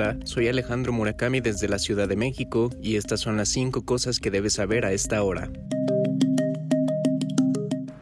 Hola, soy Alejandro Murakami desde la Ciudad de México y estas son las 5 cosas que debes saber a esta hora.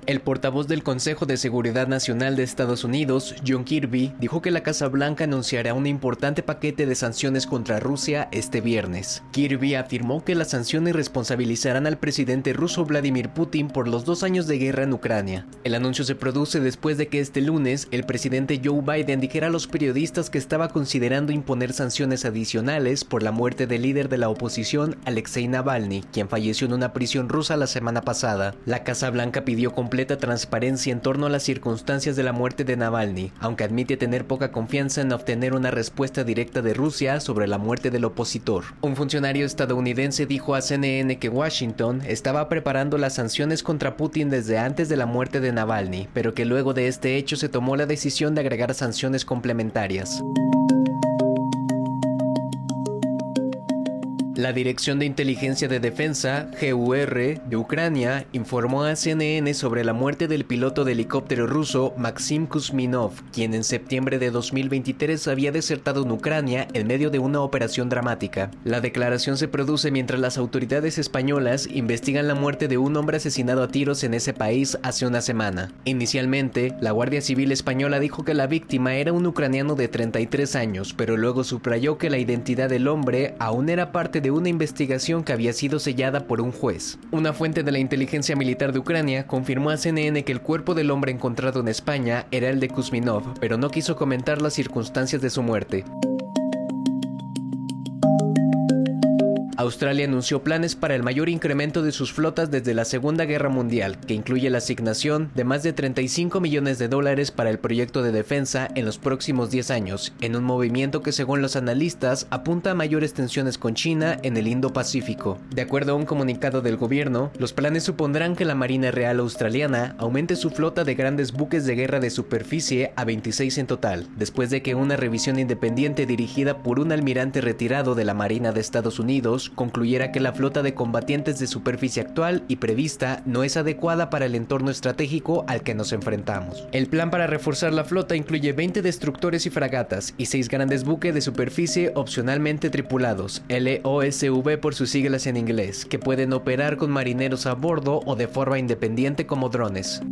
El portavoz del Consejo de Seguridad Nacional de Estados Unidos, John Kirby, dijo que la Casa Blanca anunciará un importante paquete de sanciones contra Rusia este viernes. Kirby afirmó que las sanciones responsabilizarán al presidente ruso Vladimir Putin por los dos años de guerra en Ucrania. El anuncio se produce después de que este lunes el presidente Joe Biden dijera a los periodistas que estaba considerando imponer sanciones adicionales por la muerte del líder de la oposición, Alexei Navalny, quien falleció en una prisión rusa la semana pasada. La Casa Blanca pidió completamente transparencia en torno a las circunstancias de la muerte de Navalny, aunque admite tener poca confianza en obtener una respuesta directa de Rusia sobre la muerte del opositor. Un funcionario estadounidense dijo a CNN que Washington estaba preparando las sanciones contra Putin desde antes de la muerte de Navalny, pero que luego de este hecho se tomó la decisión de agregar sanciones complementarias. La Dirección de Inteligencia de Defensa, GUR, de Ucrania, informó a CNN sobre la muerte del piloto de helicóptero ruso Maxim Kuzminov, quien en septiembre de 2023 había desertado en Ucrania en medio de una operación dramática. La declaración se produce mientras las autoridades españolas investigan la muerte de un hombre asesinado a tiros en ese país hace una semana. Inicialmente, la Guardia Civil española dijo que la víctima era un ucraniano de 33 años, pero luego subrayó que la identidad del hombre aún era parte de una investigación que había sido sellada por un juez. Una fuente de la inteligencia militar de Ucrania confirmó a CNN que el cuerpo del hombre encontrado en España era el de Kuzminov, pero no quiso comentar las circunstancias de su muerte. Australia anunció planes para el mayor incremento de sus flotas desde la Segunda Guerra Mundial, que incluye la asignación de más de 35 millones de dólares para el proyecto de defensa en los próximos 10 años, en un movimiento que según los analistas apunta a mayores tensiones con China en el Indo-Pacífico. De acuerdo a un comunicado del gobierno, los planes supondrán que la Marina Real Australiana aumente su flota de grandes buques de guerra de superficie a 26 en total, después de que una revisión independiente dirigida por un almirante retirado de la Marina de Estados Unidos concluyera que la flota de combatientes de superficie actual y prevista no es adecuada para el entorno estratégico al que nos enfrentamos. El plan para reforzar la flota incluye 20 destructores y fragatas y 6 grandes buques de superficie opcionalmente tripulados, LOSV por sus siglas en inglés, que pueden operar con marineros a bordo o de forma independiente como drones.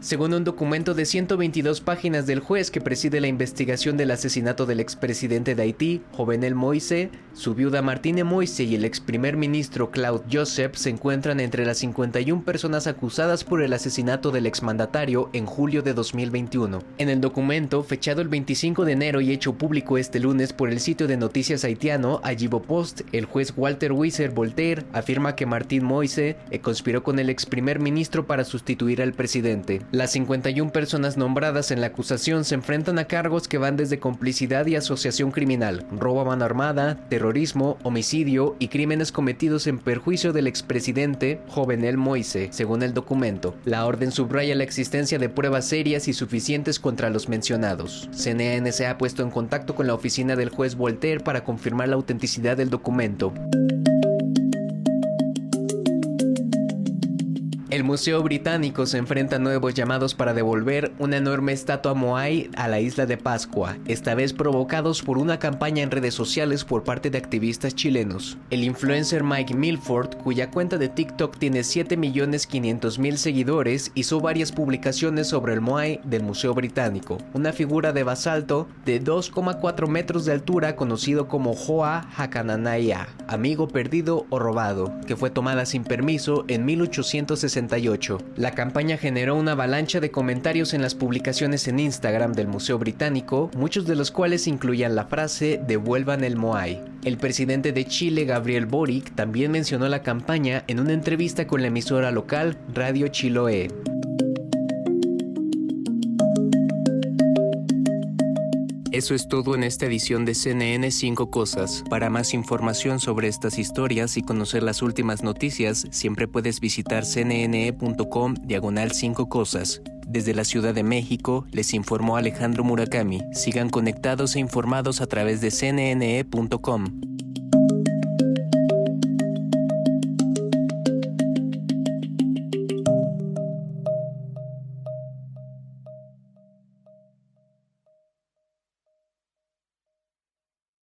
Según un documento de 122 páginas del juez que preside la investigación del asesinato del expresidente de Haití, Jovenel Moise, su viuda Martine Moise y el ex primer ministro Claude Joseph se encuentran entre las 51 personas acusadas por el asesinato del exmandatario en julio de 2021. En el documento, fechado el 25 de enero y hecho público este lunes por el sitio de noticias haitiano Ajibo Post, el juez Walter Weiser Voltaire afirma que Martín Moise conspiró con el ex primer ministro para sustituir al presidente. Las 51 personas nombradas en la acusación se enfrentan a cargos que van desde complicidad y asociación criminal, robo a mano armada, terrorismo, homicidio y crímenes cometidos en perjuicio del expresidente Jovenel Moise, según el documento. La orden subraya la existencia de pruebas serias y suficientes contra los mencionados. CNN se ha puesto en contacto con la oficina del juez Voltaire para confirmar la autenticidad del documento. El Museo Británico se enfrenta a nuevos llamados para devolver una enorme estatua Moai a la isla de Pascua, esta vez provocados por una campaña en redes sociales por parte de activistas chilenos. El influencer Mike Milford, cuya cuenta de TikTok tiene 7.500.000 seguidores, hizo varias publicaciones sobre el Moai del Museo Británico, una figura de basalto de 2,4 metros de altura conocido como Hoa Hakananaya, amigo perdido o robado, que fue tomada sin permiso en 1860 la campaña generó una avalancha de comentarios en las publicaciones en Instagram del Museo Británico, muchos de los cuales incluían la frase devuelvan el Moai. El presidente de Chile, Gabriel Boric, también mencionó la campaña en una entrevista con la emisora local Radio Chiloé. Eso es todo en esta edición de CNN 5 Cosas. Para más información sobre estas historias y conocer las últimas noticias, siempre puedes visitar cnne.com diagonal 5 Cosas. Desde la Ciudad de México, les informó Alejandro Murakami. Sigan conectados e informados a través de cnne.com.